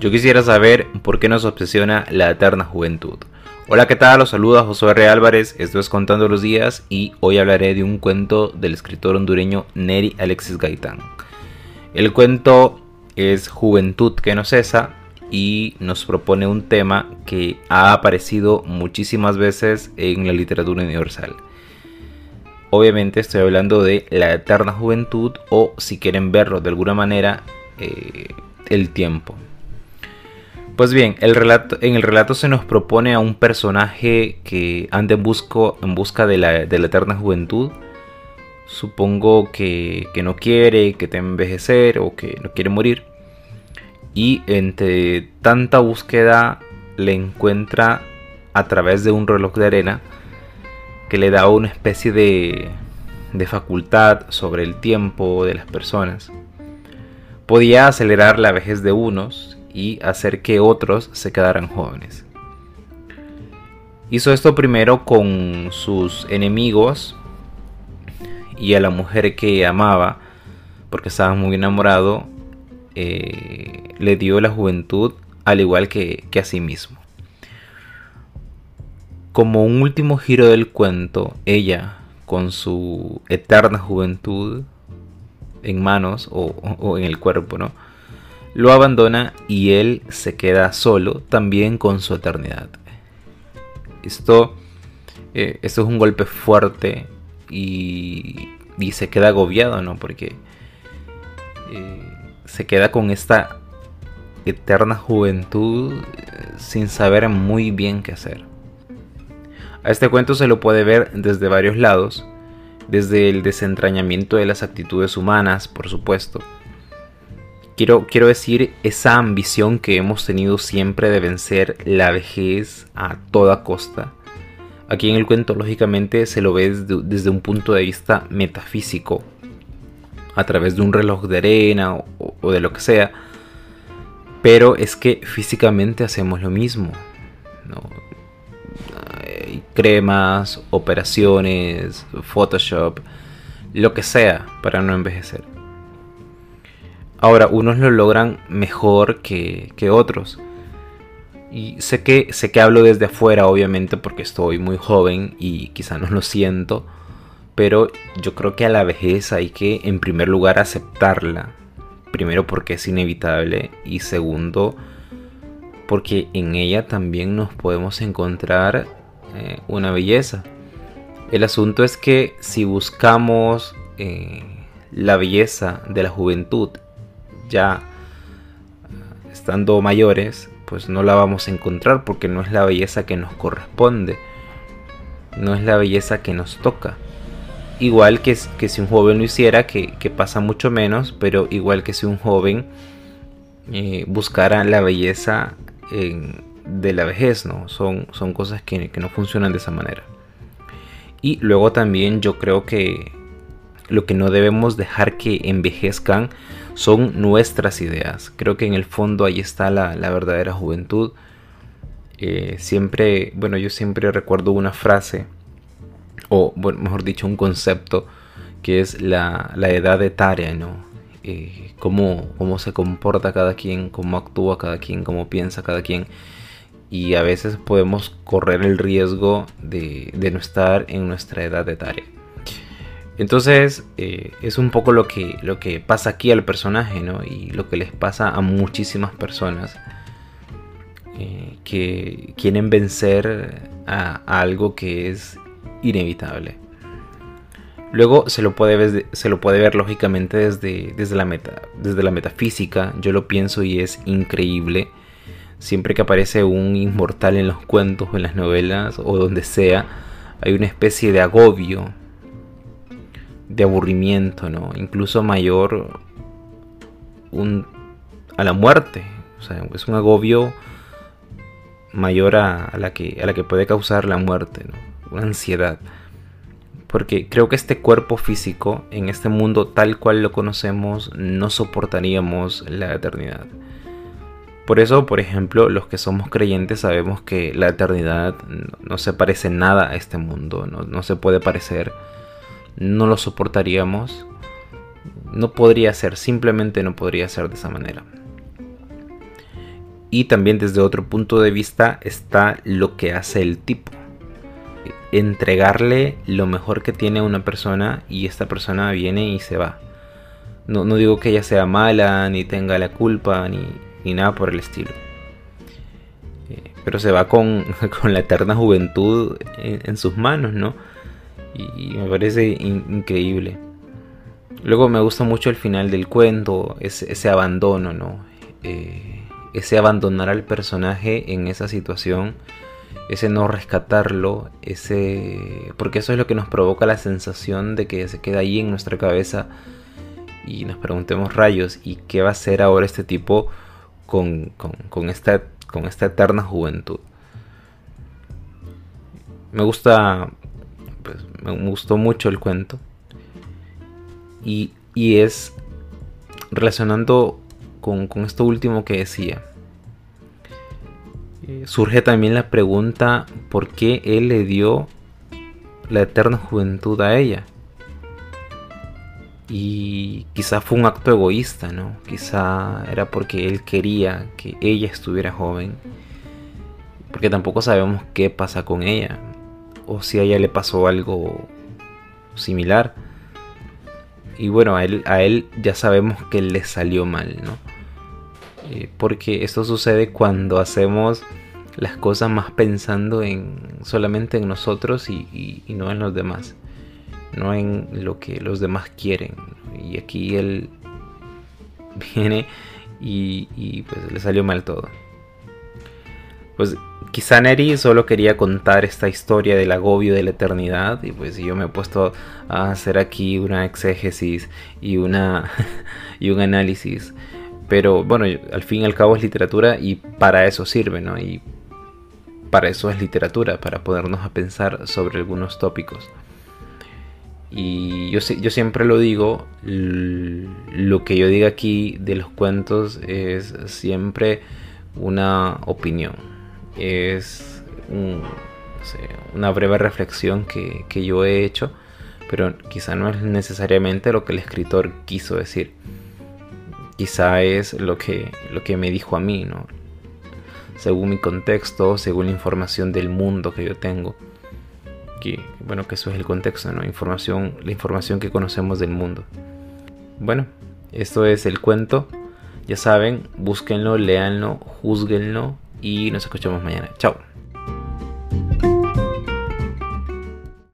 Yo quisiera saber por qué nos obsesiona la eterna juventud. Hola, ¿qué tal? Los saluda José R. Álvarez, esto es Contando los Días y hoy hablaré de un cuento del escritor hondureño Neri Alexis Gaitán. El cuento es Juventud que no cesa y nos propone un tema que ha aparecido muchísimas veces en la literatura universal. Obviamente estoy hablando de la eterna juventud o si quieren verlo de alguna manera, eh, el tiempo. Pues bien, el relato, en el relato se nos propone a un personaje que anda en, busca de la, eterna juventud. Supongo que, no quiere, que teme envejecer o que no quiere morir. Y entre tanta búsqueda le encuentra a través de un reloj de arena que le da una especie de, de facultad sobre el tiempo de las personas. Podía acelerar la vejez de unos y hacer que otros se quedaran jóvenes. Hizo esto primero con sus enemigos y a la mujer que amaba, porque estaba muy enamorado, eh, le dio la juventud al igual que, que a sí mismo. Como un último giro del cuento, ella, con su eterna juventud en manos o, o en el cuerpo, ¿no? Lo abandona y él se queda solo también con su eternidad. Esto, eh, esto es un golpe fuerte y, y, se queda agobiado, ¿no? Porque eh, se queda con esta eterna juventud eh, sin saber muy bien qué hacer. A este cuento se lo puede ver desde varios lados, desde el desentrañamiento de las actitudes humanas, por supuesto, Quiero, decir esa ambición que hemos tenido siempre de vencer la vejez a toda costa. Aquí en el cuento, lógicamente, se lo ve desde, un punto de vista metafísico, a través de un reloj de arena o, de lo que sea. Pero es que físicamente hacemos lo mismo. cremas, operaciones, Photoshop, lo que sea para no envejecer. Ahora, unos lo logran mejor que, otros. Y sé que, sé que hablo desde afuera, obviamente, porque estoy muy joven y quizá no lo siento. Pero yo creo que a la vejez hay que, en primer lugar, aceptarla. Primero porque es inevitable y segundo porque en ella también nos podemos encontrar eh, una belleza. El asunto es que si buscamos eh, la belleza de la juventud ya estando mayores, pues no la vamos a encontrar porque no es la belleza que nos corresponde, no es la belleza que nos toca. Igual que, que si un joven lo hiciera, que, pasa mucho menos, pero igual que si un joven eh, buscara la belleza de la vejez, ¿no? Son, son cosas que, que no funcionan de esa manera. Y luego también yo creo que lo que no debemos dejar que envejezcan son nuestras ideas. Creo que en el fondo ahí está la, verdadera juventud. Eh, siempre, bueno, yo siempre recuerdo una frase, o mejor dicho, un concepto, que es la, edad etaria, ¿no? Eh, cómo, se comporta cada quien, cómo actúa cada quien, cómo piensa cada quien. Y a veces podemos correr el riesgo de, de no estar en nuestra edad etaria. Entonces eh, es un poco lo que, lo que pasa aquí al personaje, ¿no? Y lo que les pasa a muchísimas personas eh, que quieren vencer a, algo que es inevitable. Luego se lo puede ver, se lo puede ver lógicamente desde, desde, la meta, desde la metafísica. Yo lo pienso y es increíble. Siempre que aparece un inmortal en los cuentos, en las novelas o donde sea, hay una especie de agobio de aburrimiento, ¿no? Incluso mayor a la muerte. O sea, es un agobio mayor a, la que, a la que puede causar la muerte. Una ansiedad. Porque creo que este cuerpo físico, en este mundo tal cual lo conocemos, no soportaríamos la eternidad. Por eso, por ejemplo, los que somos creyentes sabemos que la eternidad no, se parece nada a este mundo, no, no se puede parecer no lo soportaríamos. No podría ser, simplemente no podría ser de esa manera. Y también desde otro punto de vista está lo que hace el tipo. Entregarle lo mejor que tiene una persona y esta persona viene y se va. No, digo que ella sea mala, ni tenga la culpa, ni, nada por el estilo. Eh, pero se va con, la eterna juventud en, sus manos, ¿no? Y, me parece increíble. Luego me gusta mucho el final del cuento, ese, abandono, ¿no? Eh, ese abandonar al personaje en esa situación, ese no rescatarlo, ese porque eso es lo que nos provoca la sensación de que se queda ahí en nuestra cabeza y nos preguntemos rayos, ¿y qué va a hacer ahora este tipo con, esta, con esta eterna juventud? Me gusta, pues, me gustó mucho el cuento y, y es relacionando con, esto último que decía. Eh, surge también la pregunta por qué él le dio la eterna juventud a ella. Y quizá fue un acto egoísta, ¿no? Quizá era porque él quería que ella estuviera joven. Porque tampoco sabemos qué pasa con ella. O si a ella le pasó algo similar. Y bueno, a él, ya sabemos que le salió mal, ¿no? Eh, porque esto sucede cuando hacemos las cosas más pensando en solamente en nosotros y, no en los demás, no en lo que los demás quieren. Y aquí él viene y, pues le salió mal todo. Pues quizá Neri solo quería contar esta historia del agobio de la eternidad y pues yo me he puesto a hacer aquí una exégesis y una y un análisis. Pero bueno al fin y al cabo es literatura y para eso sirve no y para eso es literatura para ponernos a pensar sobre algunos tópicos. Y yo, yo siempre lo digo lo que yo diga aquí de los cuentos es siempre una opinión es una breve reflexión que, yo he hecho, pero quizá no es necesariamente lo que el escritor quiso decir. Quizá es lo que, lo que me dijo a mí, ¿no? Según mi contexto, según la información del mundo que yo tengo. Que, bueno, que eso es el contexto, ¿no? Información, la información que conocemos del mundo. Bueno, esto es el cuento. Ya saben, búsquenlo, léanlo, juzguenlo y nos escuchamos mañana. Chao.